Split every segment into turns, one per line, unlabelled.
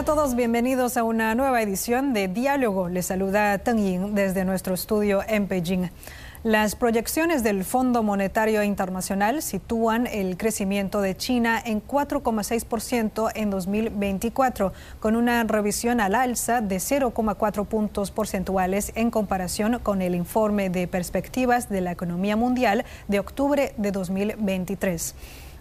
A todos, bienvenidos a una nueva edición de Diálogo. Les saluda Teng Ying desde nuestro estudio en Beijing. Las proyecciones del Fondo Monetario Internacional sitúan el crecimiento de China en 4,6% en 2024, con una revisión al alza de 0,4 puntos porcentuales en comparación con el informe de perspectivas de la economía mundial de octubre de 2023.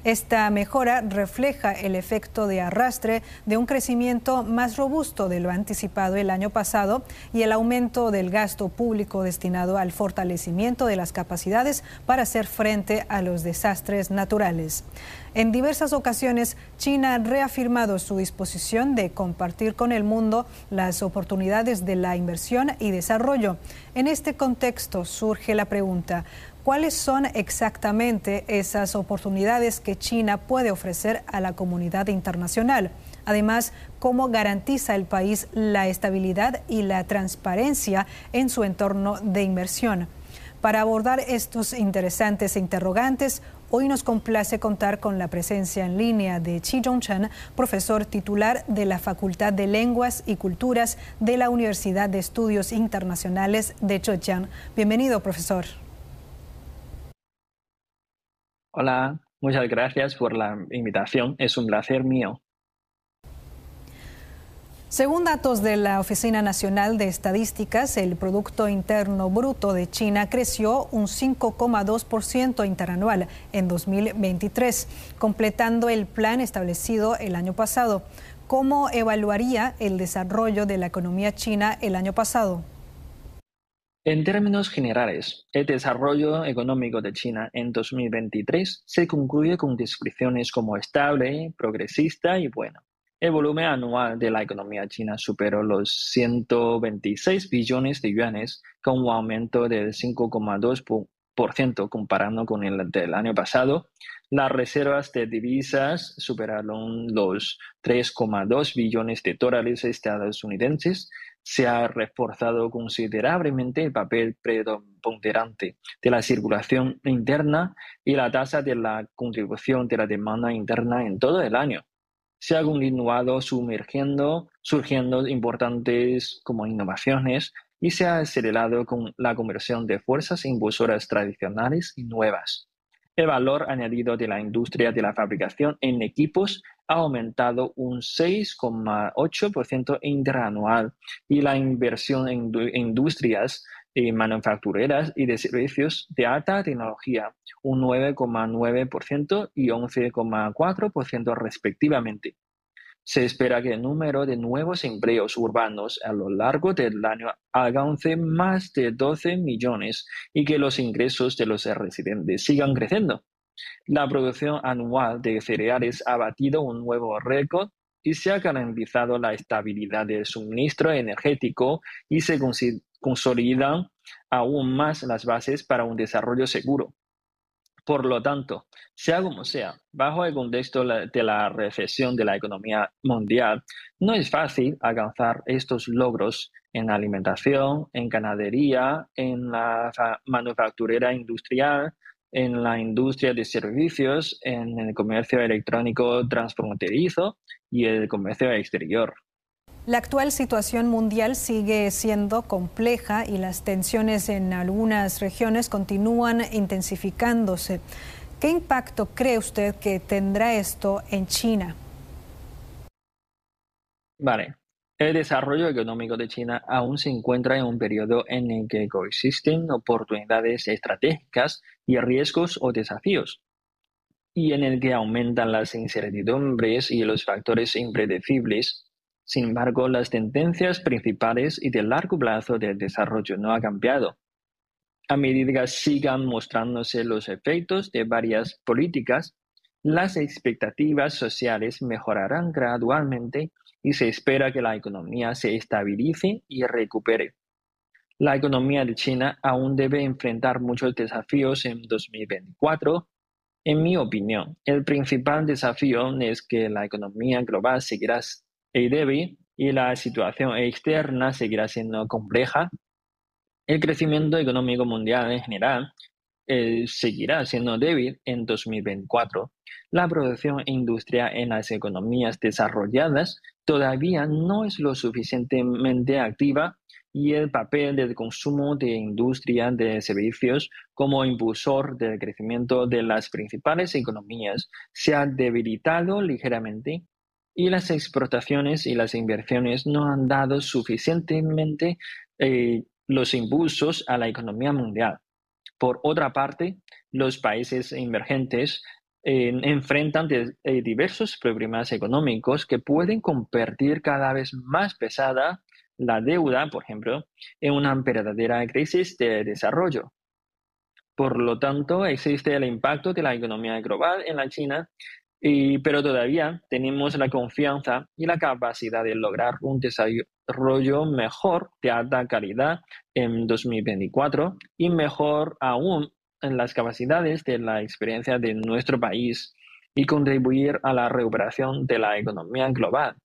Esta mejora refleja el efecto de arrastre de un crecimiento más robusto de lo anticipado el año pasado y el aumento del gasto público destinado al fortalecimiento de las capacidades para hacer frente a los desastres naturales. En diversas ocasiones, China ha reafirmado su disposición de compartir con el mundo las oportunidades de la inversión y desarrollo. En este contexto surge la pregunta, ¿Cuáles son exactamente esas oportunidades que China puede ofrecer a la comunidad internacional? Además, ¿cómo garantiza el país la estabilidad y la transparencia en su entorno de inversión? Para abordar estos interesantes interrogantes, hoy nos complace contar con la presencia en línea de Chi Zhongchen, profesor titular de la Facultad de Lenguas y Culturas de la Universidad de Estudios Internacionales de Zhejiang. Bienvenido, profesor.
Hola, muchas gracias por la invitación. Es un placer mío.
Según datos de la Oficina Nacional de Estadísticas, el Producto Interno Bruto de China creció un 5,2% interanual en 2023, completando el plan establecido el año pasado. ¿Cómo evaluaría el desarrollo de la economía china el año pasado?
En términos generales, el desarrollo económico de China en 2023 se concluye con descripciones como estable, progresista y bueno. El volumen anual de la economía china superó los 126 billones de yuanes, con un aumento del 5,2% comparando con el del año pasado. Las reservas de divisas superaron los 3,2 billones de dólares estadounidenses se ha reforzado considerablemente el papel preponderante de la circulación interna y la tasa de la contribución de la demanda interna en todo el año. Se ha continuado sumergiendo, surgiendo importantes como innovaciones y se ha acelerado con la conversión de fuerzas impulsoras tradicionales y nuevas. El valor añadido de la industria de la fabricación en equipos ha aumentado un 6,8% interanual y la inversión en industrias eh, manufactureras y de servicios de alta tecnología un 9,9% y 11,4% respectivamente. Se espera que el número de nuevos empleos urbanos a lo largo del año alcance más de 12 millones y que los ingresos de los residentes sigan creciendo. La producción anual de cereales ha batido un nuevo récord y se ha garantizado la estabilidad del suministro energético y se consolidan aún más las bases para un desarrollo seguro. Por lo tanto, sea como sea, bajo el contexto de la recesión de la economía mundial, no es fácil alcanzar estos logros en alimentación, en ganadería, en la manufacturera industrial, en la industria de servicios, en el comercio electrónico transfronterizo y el comercio exterior.
La actual situación mundial sigue siendo compleja y las tensiones en algunas regiones continúan intensificándose. ¿Qué impacto cree usted que tendrá esto en China?
Vale. El desarrollo económico de China aún se encuentra en un periodo en el que coexisten oportunidades estratégicas y riesgos o desafíos, y en el que aumentan las incertidumbres y los factores impredecibles sin embargo, las tendencias principales y de largo plazo del desarrollo no han cambiado. A medida que sigan mostrándose los efectos de varias políticas, las expectativas sociales mejorarán gradualmente y se espera que la economía se estabilice y recupere. La economía de China aún debe enfrentar muchos desafíos en 2024. En mi opinión, el principal desafío es que la economía global seguirá y débil y la situación externa seguirá siendo compleja, el crecimiento económico mundial en general eh, seguirá siendo débil en 2024. La producción industrial en las economías desarrolladas todavía no es lo suficientemente activa y el papel del consumo de industria de servicios como impulsor del crecimiento de las principales economías se ha debilitado ligeramente y las exportaciones y las inversiones no han dado suficientemente eh, los impulsos a la economía mundial. Por otra parte, los países emergentes eh, enfrentan diversos problemas económicos que pueden convertir cada vez más pesada la deuda, por ejemplo, en una verdadera crisis de desarrollo. Por lo tanto, existe el impacto de la economía global en la China, pero todavía tenemos la confianza y la capacidad de lograr un desarrollo mejor de alta calidad en 2024 y mejor aún en las capacidades de la experiencia de nuestro país y contribuir a la recuperación de la economía global.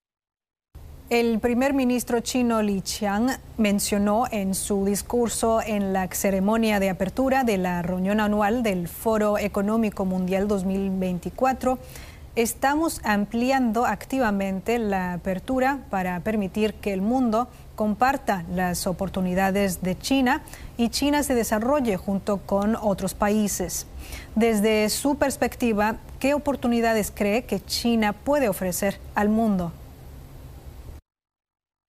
El primer ministro chino Li Qiang mencionó en su discurso en la ceremonia de apertura de la reunión anual del Foro Económico Mundial 2024 Estamos ampliando activamente la apertura para permitir que el mundo comparta las oportunidades de China y China se desarrolle junto con otros países. Desde su perspectiva, ¿qué oportunidades cree que China puede ofrecer al mundo?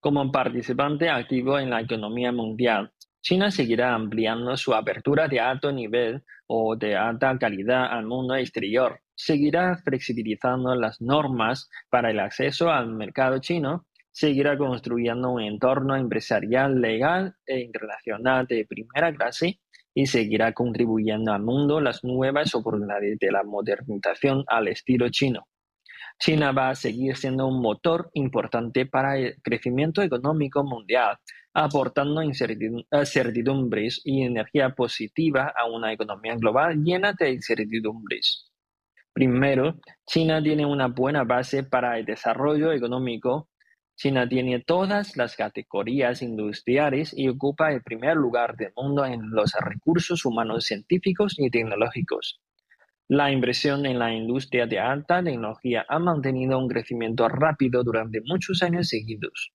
Como participante activo en la economía mundial, China seguirá ampliando su apertura de alto nivel o de alta calidad al mundo exterior, seguirá flexibilizando las normas para el acceso al mercado chino, seguirá construyendo un entorno empresarial legal e internacional de primera clase y seguirá contribuyendo al mundo las nuevas oportunidades de la modernización al estilo chino. China va a seguir siendo un motor importante para el crecimiento económico mundial, aportando incertidumbres y energía positiva a una economía global llena de incertidumbres. Primero, China tiene una buena base para el desarrollo económico. China tiene todas las categorías industriales y ocupa el primer lugar del mundo en los recursos humanos científicos y tecnológicos. La inversión en la industria de alta tecnología ha mantenido un crecimiento rápido durante muchos años seguidos.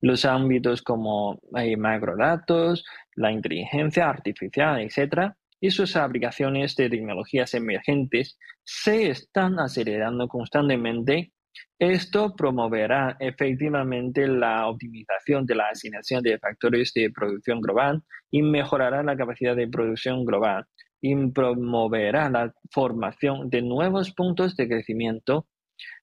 Los ámbitos como eh, macrodatos, la inteligencia artificial, etc., y sus aplicaciones de tecnologías emergentes se están acelerando constantemente. Esto promoverá efectivamente la optimización de la asignación de factores de producción global y mejorará la capacidad de producción global, y promoverá la formación de nuevos puntos de crecimiento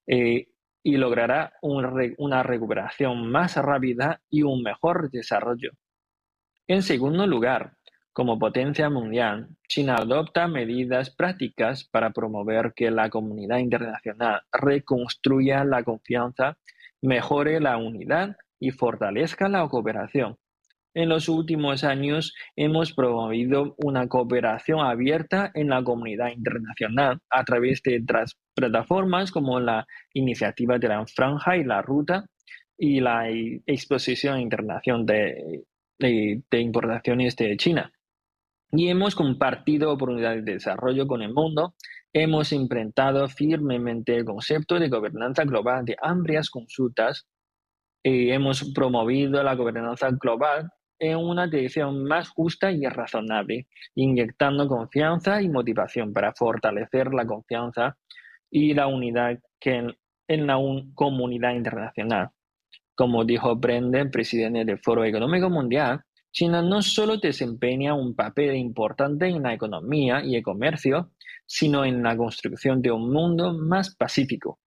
eh, y logrará una recuperación más rápida y un mejor desarrollo. En segundo lugar, como potencia mundial, China adopta medidas prácticas para promover que la comunidad internacional reconstruya la confianza, mejore la unidad y fortalezca la cooperación. En los últimos años hemos promovido una cooperación abierta en la comunidad internacional a través de plataformas como la Iniciativa de la Franja y la Ruta y la Exposición Internacional de, de Importaciones de China. Y hemos compartido oportunidades de desarrollo con el mundo. Hemos implementado firmemente el concepto de gobernanza global de amplias consultas. Y hemos promovido la gobernanza global en una dirección más justa y razonable, inyectando confianza y motivación para fortalecer la confianza y la unidad que en, la comunidad internacional. Como dijo Brendan, presidente del Foro Económico Mundial, China no solo desempeña un papel importante en la economía y el comercio, sino en la construcción de un mundo más pacífico.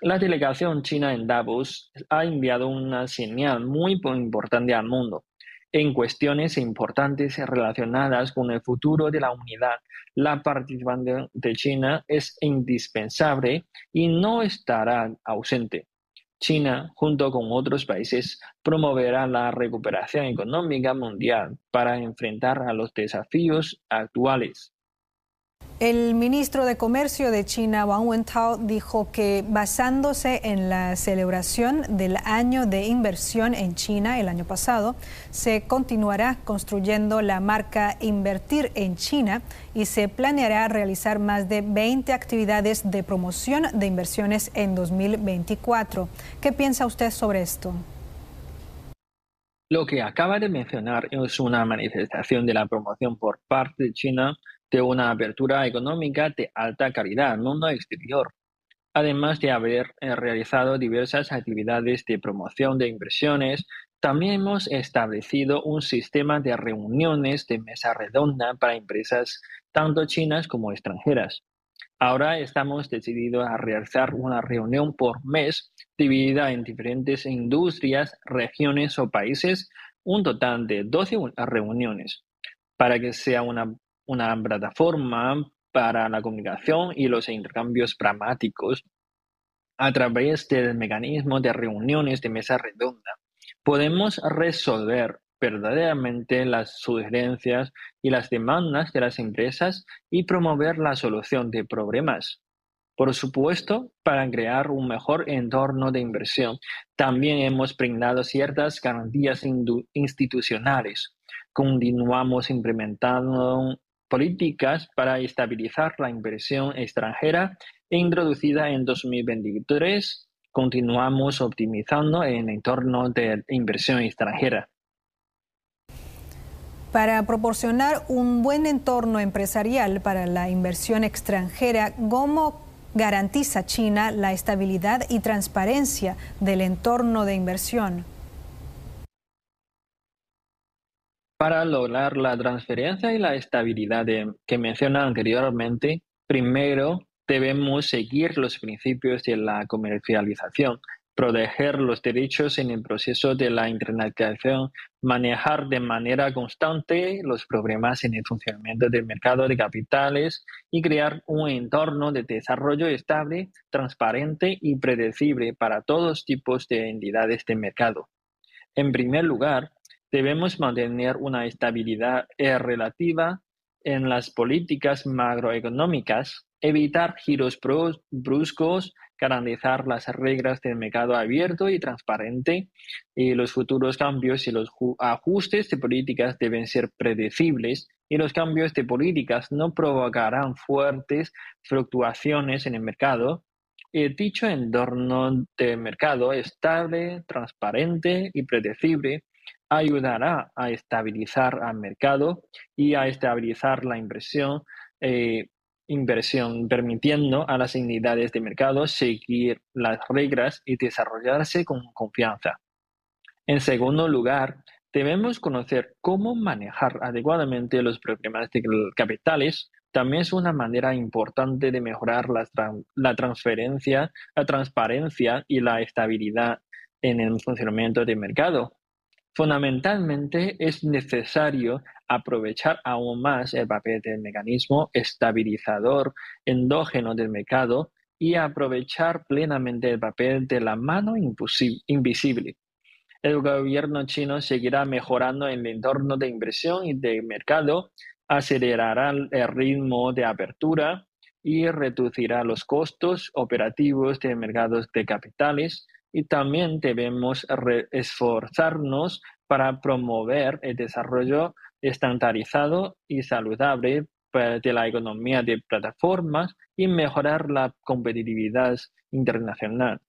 La delegación china en Davos ha enviado una señal muy importante al mundo en cuestiones importantes relacionadas con el futuro de la unidad, la participación de China es indispensable y no estará ausente. China, junto con otros países, promoverá la recuperación económica mundial para enfrentar a los desafíos actuales.
El ministro de Comercio de China, Wang Wentao, dijo que basándose en la celebración del año de inversión en China el año pasado, se continuará construyendo la marca Invertir en China y se planeará realizar más de 20 actividades de promoción de inversiones en 2024. ¿Qué piensa usted sobre esto?
Lo que acaba de mencionar es una manifestación de la promoción por parte de China de una apertura económica de alta calidad al mundo exterior, además de haber eh, realizado diversas actividades de promoción de inversiones, también hemos establecido un sistema de reuniones de mesa redonda para empresas tanto chinas como extranjeras. Ahora estamos decididos a realizar una reunión por mes dividida en diferentes industrias, regiones o países, un total de 12 reuniones, para que sea una una plataforma para la comunicación y los intercambios pragmáticos a través del mecanismo de reuniones de mesa redonda. Podemos resolver verdaderamente las sugerencias y las demandas de las empresas y promover la solución de problemas. Por supuesto, para crear un mejor entorno de inversión, también hemos brindado ciertas garantías institucionales. Continuamos implementando políticas para estabilizar la inversión extranjera introducida en 2023, continuamos optimizando el entorno de inversión extranjera.
Para proporcionar un buen entorno empresarial para la inversión extranjera, ¿cómo garantiza China la estabilidad y transparencia del entorno de inversión?
Para lograr la transferencia y la estabilidad que mencioné anteriormente, primero debemos seguir los principios de la comercialización, proteger los derechos en el proceso de la internacionalización, manejar de manera constante los problemas en el funcionamiento del mercado de capitales y crear un entorno de desarrollo estable, transparente y predecible para todos tipos de entidades de mercado. En primer lugar, debemos mantener una estabilidad eh, relativa en las políticas macroeconómicas, evitar giros bruscos, garantizar las reglas del mercado abierto y transparente, y los futuros cambios y los ajustes de políticas deben ser predecibles y los cambios de políticas no provocarán fuertes fluctuaciones en el mercado. Y dicho entorno de mercado estable, transparente y predecible ayudará a estabilizar al mercado y a estabilizar la inversión, eh, inversión, permitiendo a las entidades de mercado seguir las reglas y desarrollarse con confianza. En segundo lugar, debemos conocer cómo manejar adecuadamente los problemas de capitales. También es una manera importante de mejorar la, la transferencia, la transparencia y la estabilidad en el funcionamiento del mercado. Fundamentalmente es necesario aprovechar aún más el papel del mecanismo estabilizador endógeno del mercado y aprovechar plenamente el papel de la mano invisible. El gobierno chino seguirá mejorando el entorno de inversión y de mercado, acelerará el ritmo de apertura y reducirá los costos operativos de mercados de capitales, y también debemos esforzarnos para promover el desarrollo estandarizado y saludable de la economía de plataformas y mejorar la competitividad internacional.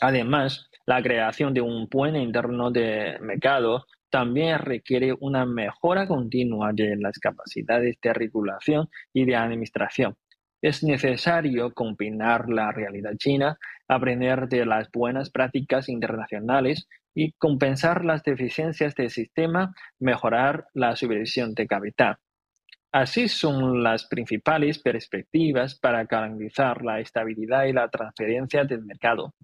Además, la creación de un buen entorno de mercado también requiere una mejora continua de las capacidades de regulación y de administración. Es necesario combinar la realidad china, aprender de las buenas prácticas internacionales y compensar las deficiencias del sistema, mejorar la supervisión de capital. Así son las principales perspectivas para garantizar la estabilidad y la transferencia del mercado.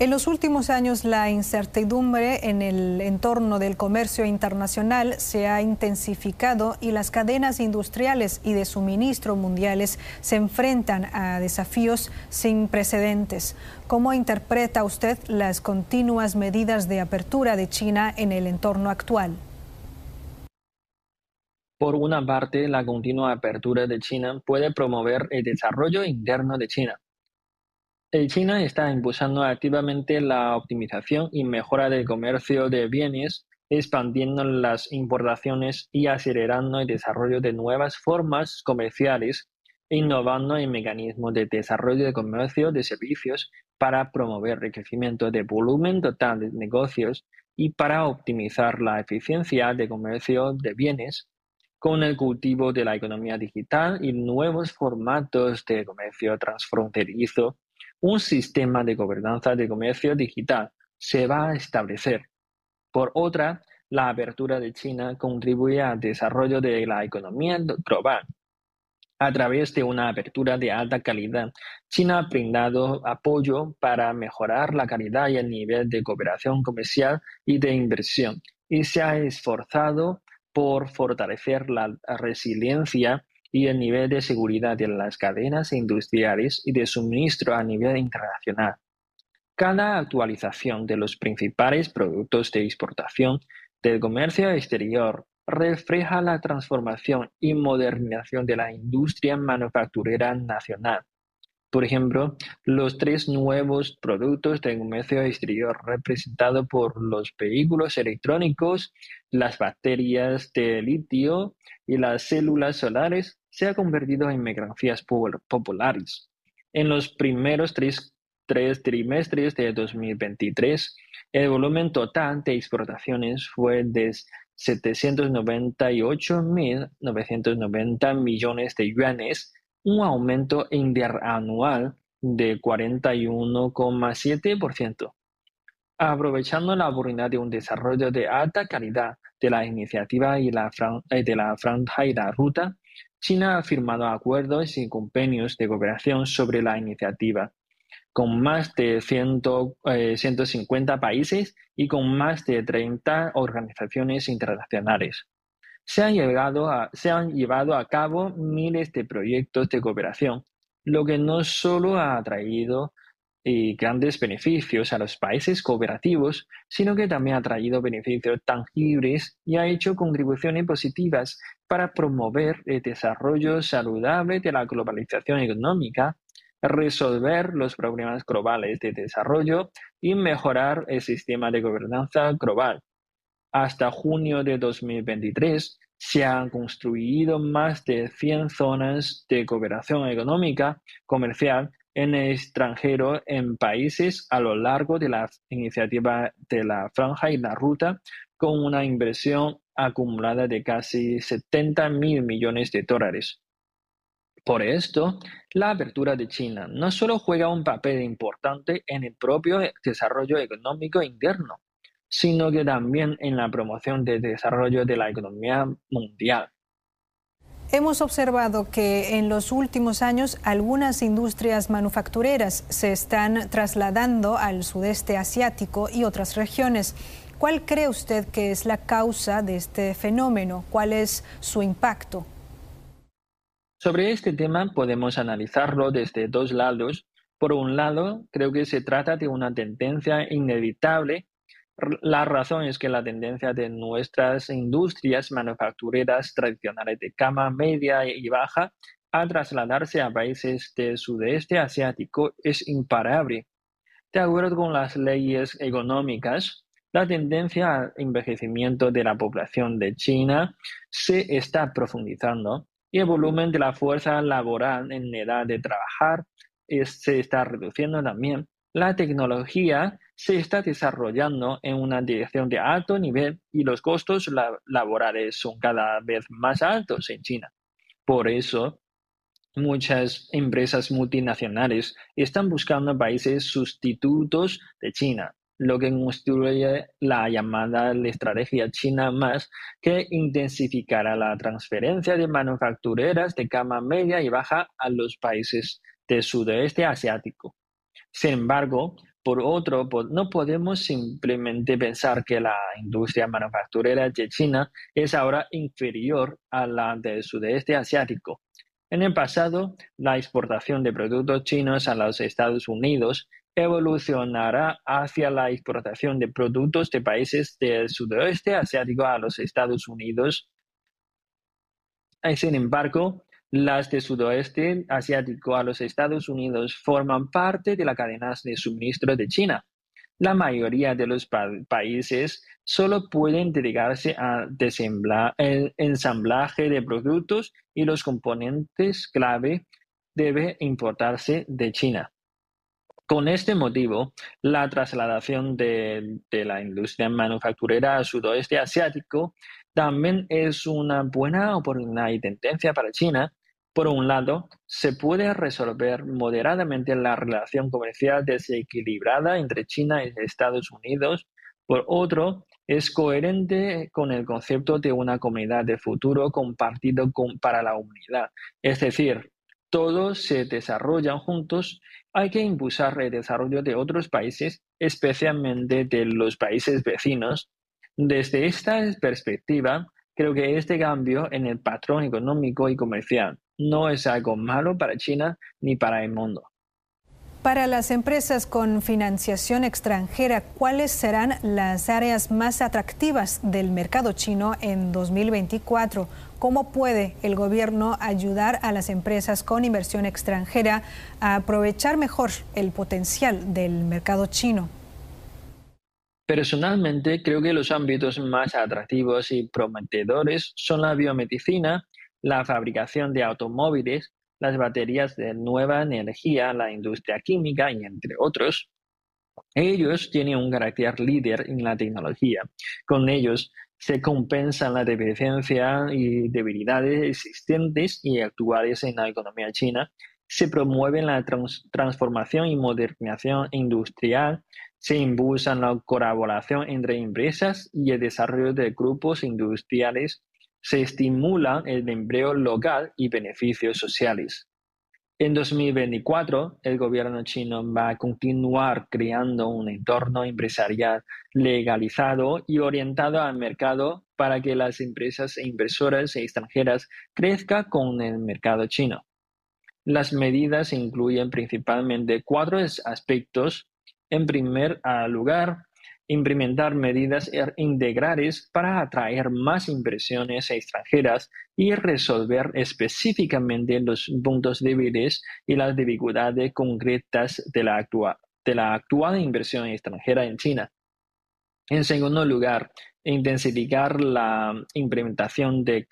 En los últimos años, la incertidumbre en el entorno del comercio internacional se ha intensificado y las cadenas industriales y de suministro mundiales se enfrentan a desafíos sin precedentes. ¿Cómo interpreta usted las continuas medidas de apertura de China en el entorno actual?
Por una parte, la continua apertura de China puede promover el desarrollo interno de China. China está impulsando activamente la optimización y mejora del comercio de bienes, expandiendo las importaciones y acelerando el desarrollo de nuevas formas comerciales, innovando en mecanismos de desarrollo de comercio de servicios para promover el crecimiento de volumen total de negocios y para optimizar la eficiencia de comercio de bienes. Con el cultivo de la economía digital y nuevos formatos de comercio transfronterizo, un sistema de gobernanza de comercio digital se va a establecer. Por otra, la apertura de China contribuye al desarrollo de la economía global. A través de una apertura de alta calidad, China ha brindado apoyo para mejorar la calidad y el nivel de cooperación comercial y de inversión, y se ha esforzado por fortalecer la resiliencia y el nivel de seguridad de las cadenas industriales y de suministro a nivel internacional. Cada actualización de los principales productos de exportación del comercio exterior refleja la transformación y modernización de la industria manufacturera nacional por ejemplo, los tres nuevos productos de comercio exterior representados por los vehículos electrónicos, las baterías de litio y las células solares se han convertido en mercancías populares. En los primeros tres, trimestres de 2023, el volumen total de exportaciones fue de 798.990 millones de yuanes, un aumento interanual de 41,7%. Aprovechando la oportunidad de un desarrollo de alta calidad de la iniciativa y la eh, de la franja y la ruta, China ha firmado acuerdos y convenios de cooperación sobre la iniciativa con más de 150 eh, países y con más de 30 organizaciones internacionales se han, a, se han llevado a cabo miles de proyectos de cooperación, lo que no solo ha traído eh, grandes beneficios a los países cooperativos, sino que también ha traído beneficios tangibles y ha hecho contribuciones positivas para promover el desarrollo saludable de la globalización económica, resolver los problemas globales de desarrollo y mejorar el sistema de gobernanza global. Hasta junio de 2023 se han construido más de 100 zonas de cooperación económica comercial en el extranjero en países a lo largo de la iniciativa de la franja y la ruta, con una inversión acumulada de casi 70 mil millones de dólares. Por esto, la apertura de China no solo juega un papel importante en el propio desarrollo económico interno, sino que también en la promoción del desarrollo de la economía mundial.
Hemos observado que en los últimos años algunas industrias manufactureras se están trasladando al sudeste asiático y otras regiones. ¿Cuál cree usted que es la causa de este fenómeno? ¿Cuál es su impacto?
Sobre este tema podemos analizarlo desde dos lados. Por un lado, creo que se trata de una tendencia inevitable la razón es que la tendencia de nuestras industrias manufactureras tradicionales de cama media y baja a trasladarse a países del sudeste asiático es imparable. De acuerdo con las leyes económicas, la tendencia al envejecimiento de la población de China se está profundizando y el volumen de la fuerza laboral en edad de trabajar se está reduciendo también. La tecnología se está desarrollando en una dirección de alto nivel y los costos laborales son cada vez más altos en China. Por eso, muchas empresas multinacionales están buscando países sustitutos de China, lo que construye la llamada estrategia China más, que intensificará la transferencia de manufactureras de cama media y baja a los países del sudeste asiático. Sin embargo, por otro, no podemos simplemente pensar que la industria manufacturera de China es ahora inferior a la del sudeste asiático. En el pasado, la exportación de productos chinos a los Estados Unidos evolucionará hacia la exportación de productos de países del sudeste asiático a los Estados Unidos Sin embargo, las de sudoeste asiático a los Estados Unidos forman parte de la cadena de suministro de China. La mayoría de los países solo pueden dedicarse a el ensamblaje de productos y los componentes clave debe importarse de China. Con este motivo, la trasladación de, de, la industria manufacturera al sudoeste asiático también es una buena oportunidad y tendencia para China, por un lado, se puede resolver moderadamente la relación comercial desequilibrada entre China y Estados Unidos. Por otro, es coherente con el concepto de una comunidad de futuro compartido para la humanidad. Es decir, todos se desarrollan juntos. Hay que impulsar el desarrollo de otros países, especialmente de los países vecinos. Desde esta perspectiva, creo que este cambio en el patrón económico y comercial no es algo malo para China ni para el mundo.
Para las empresas con financiación extranjera, ¿cuáles serán las áreas más atractivas del mercado chino en 2024? ¿Cómo puede el gobierno ayudar a las empresas con inversión extranjera a aprovechar mejor el potencial del mercado chino?
Personalmente, creo que los ámbitos más atractivos y prometedores son la biomedicina, la fabricación de automóviles, las baterías de nueva energía, la industria química y entre otros. Ellos tienen un carácter líder en la tecnología. Con ellos se compensan la deficiencia y debilidades existentes y actuales en la economía china. Se promueve la transformación y modernización industrial. Se impulsa la colaboración entre empresas y el desarrollo de grupos industriales se estimula el empleo local y beneficios sociales. En 2024, el gobierno chino va a continuar creando un entorno empresarial legalizado y orientado al mercado para que las empresas e inversoras extranjeras crezcan con el mercado chino. Las medidas incluyen principalmente cuatro aspectos. En primer lugar, implementar medidas er, integrales para atraer más inversiones extranjeras y resolver específicamente los puntos débiles y las dificultades concretas de la, de la actual inversión extranjera en China. En segundo lugar, intensificar la implementación de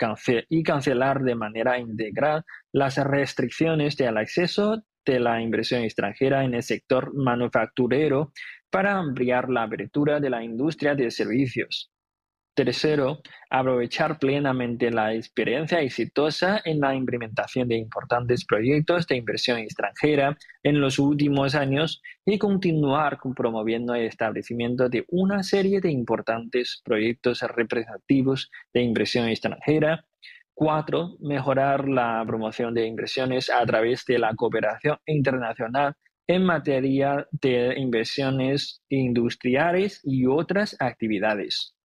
y cancelar de manera integral las restricciones del acceso de la inversión extranjera en el sector manufacturero para ampliar la apertura de la industria de servicios. Tercero, aprovechar plenamente la experiencia exitosa en la implementación de importantes proyectos de inversión extranjera en los últimos años y continuar promoviendo el establecimiento de una serie de importantes proyectos representativos de inversión extranjera. Cuatro, mejorar la promoción de inversiones a través de la cooperación internacional en materia de inversiones industriales y otras actividades.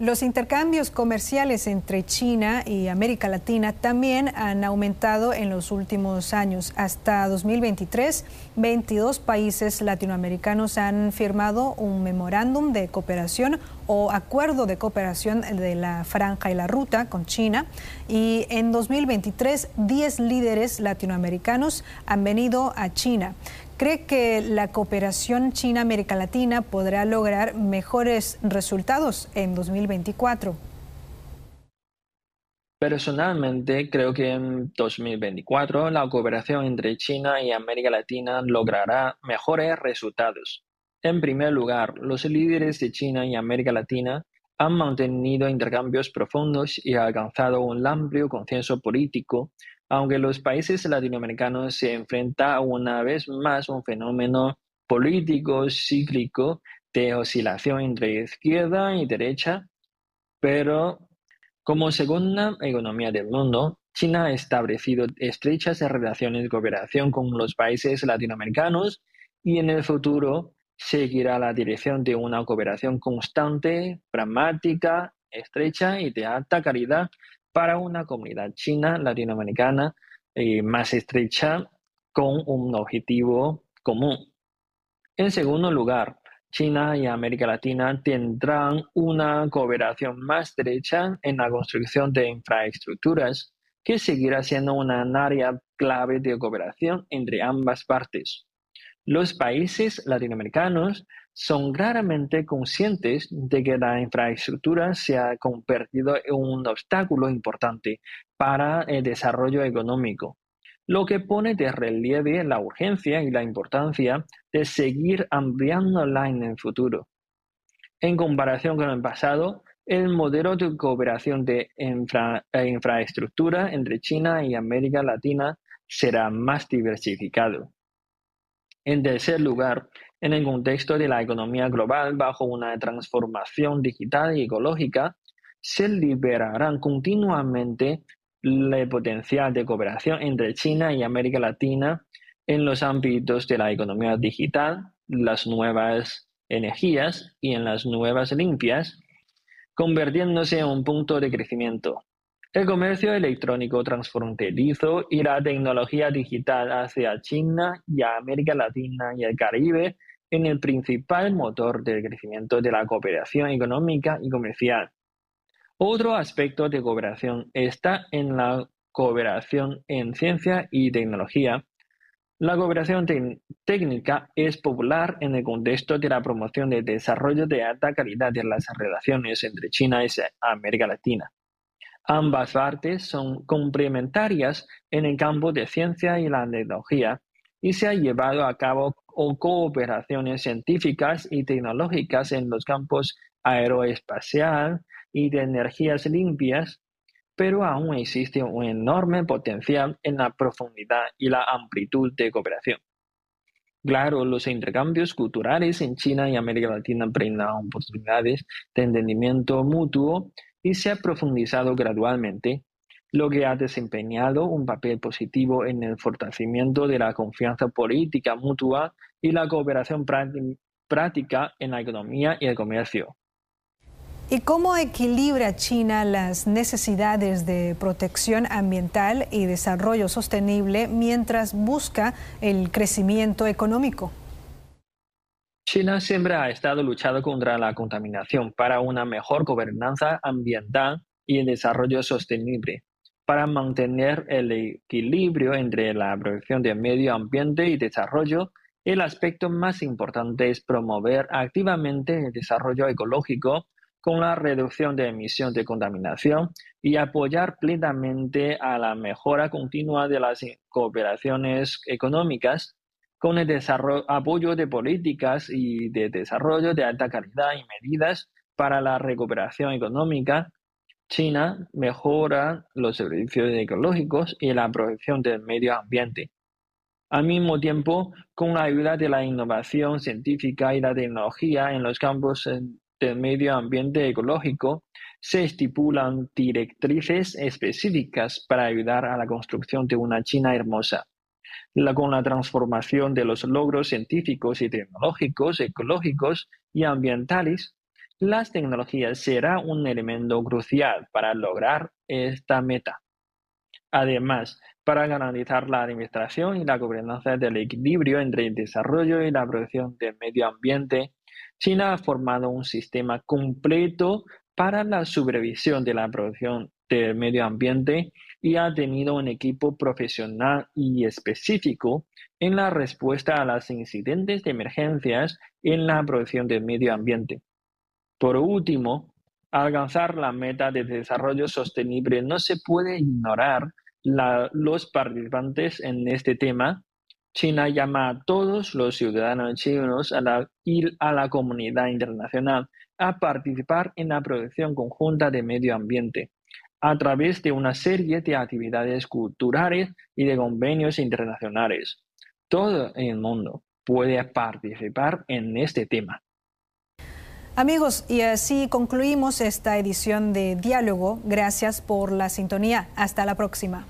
Los intercambios comerciales entre China y América Latina también han aumentado en los últimos años. Hasta 2023, 22 países latinoamericanos han firmado un memorándum de cooperación o acuerdo de cooperación de la franja y la ruta con China. Y en 2023, 10 líderes latinoamericanos han venido a China. ¿Cree que la cooperación China-América Latina podrá lograr mejores resultados en 2024?
Personalmente, creo que en 2024 la cooperación entre China y América Latina logrará mejores resultados. En primer lugar, los líderes de China y América Latina han mantenido intercambios profundos y alcanzado un amplio consenso político aunque los países latinoamericanos se enfrentan una vez más a un fenómeno político cíclico de oscilación entre izquierda y derecha, pero como segunda economía del mundo, China ha establecido estrechas relaciones de cooperación con los países latinoamericanos y en el futuro seguirá la dirección de una cooperación constante, pragmática, estrecha y de alta calidad para una comunidad china latinoamericana eh, más estrecha con un objetivo común. En segundo lugar, China y América Latina tendrán una cooperación más estrecha en la construcción de infraestructuras, que seguirá siendo una área clave de cooperación entre ambas partes. Los países latinoamericanos son claramente conscientes de que la infraestructura se ha convertido en un obstáculo importante para el desarrollo económico, lo que pone de relieve la urgencia y la importancia de seguir ampliándola en el futuro. En comparación con el pasado, el modelo de cooperación de e infraestructura entre China y América Latina será más diversificado. En tercer lugar, en el contexto de la economía global bajo una transformación digital y ecológica, se liberarán continuamente el potencial de cooperación entre China y América Latina en los ámbitos de la economía digital, las nuevas energías y en las nuevas limpias, convirtiéndose en un punto de crecimiento. El comercio electrónico transfronterizo y la tecnología digital hacia China y América Latina y el Caribe en el principal motor del crecimiento de la cooperación económica y comercial. Otro aspecto de cooperación está en la cooperación en ciencia y tecnología. La cooperación técnica es popular en el contexto de la promoción del desarrollo de alta calidad de las relaciones entre China y América Latina. Ambas partes son complementarias en el campo de ciencia y la tecnología y se han llevado a cabo cooperaciones científicas y tecnológicas en los campos aeroespacial, y de energías limpias, pero aún existe un enorme potencial en la profundidad y la amplitud de cooperación. Claro, los intercambios culturales en China y América Latina brindan oportunidades de entendimiento mutuo y se ha profundizado gradualmente, lo que ha desempeñado un papel positivo en el fortalecimiento de la confianza política mutua y la cooperación práctica en la economía y el comercio.
¿Y cómo equilibra China las necesidades de protección ambiental y desarrollo sostenible mientras busca el crecimiento económico?
China siempre ha estado luchando contra la contaminación para una mejor gobernanza ambiental y el desarrollo sostenible. Para mantener el equilibrio entre la protección del medio ambiente y desarrollo, el aspecto más importante es promover activamente el desarrollo ecológico con la reducción de emisión de contaminación y apoyar plenamente a la mejora continua de las cooperaciones económicas con el apoyo de políticas y de desarrollo de alta calidad y medidas para la recuperación económica. China mejora los servicios ecológicos y la protección del medio ambiente. Al mismo tiempo, con la ayuda de la innovación científica y la tecnología en los campos del medio ambiente ecológico, se estipulan directrices específicas para ayudar a la construcción de una China hermosa. Con la transformación de los logros científicos y tecnológicos, ecológicos y ambientales, las tecnologías será un elemento crucial para lograr esta meta. Además, para garantizar la administración y la gobernanza del equilibrio entre el desarrollo y la protección del medio ambiente, China ha formado un sistema completo para la supervisión de la producción del medio ambiente y ha tenido un equipo profesional y específico en la respuesta a los incidentes de emergencias en la producción del medio ambiente. Por último, al alcanzar la meta de desarrollo sostenible. No se puede ignorar los participantes en este tema. China llama a todos los ciudadanos chinos a y a la comunidad internacional a participar en la protección conjunta del medio ambiente a través de una serie de actividades culturales y de convenios internacionales. Todo el mundo puede participar en este tema.
Amigos, y así concluimos esta edición de Diálogo. Gracias por la sintonía. Hasta la próxima.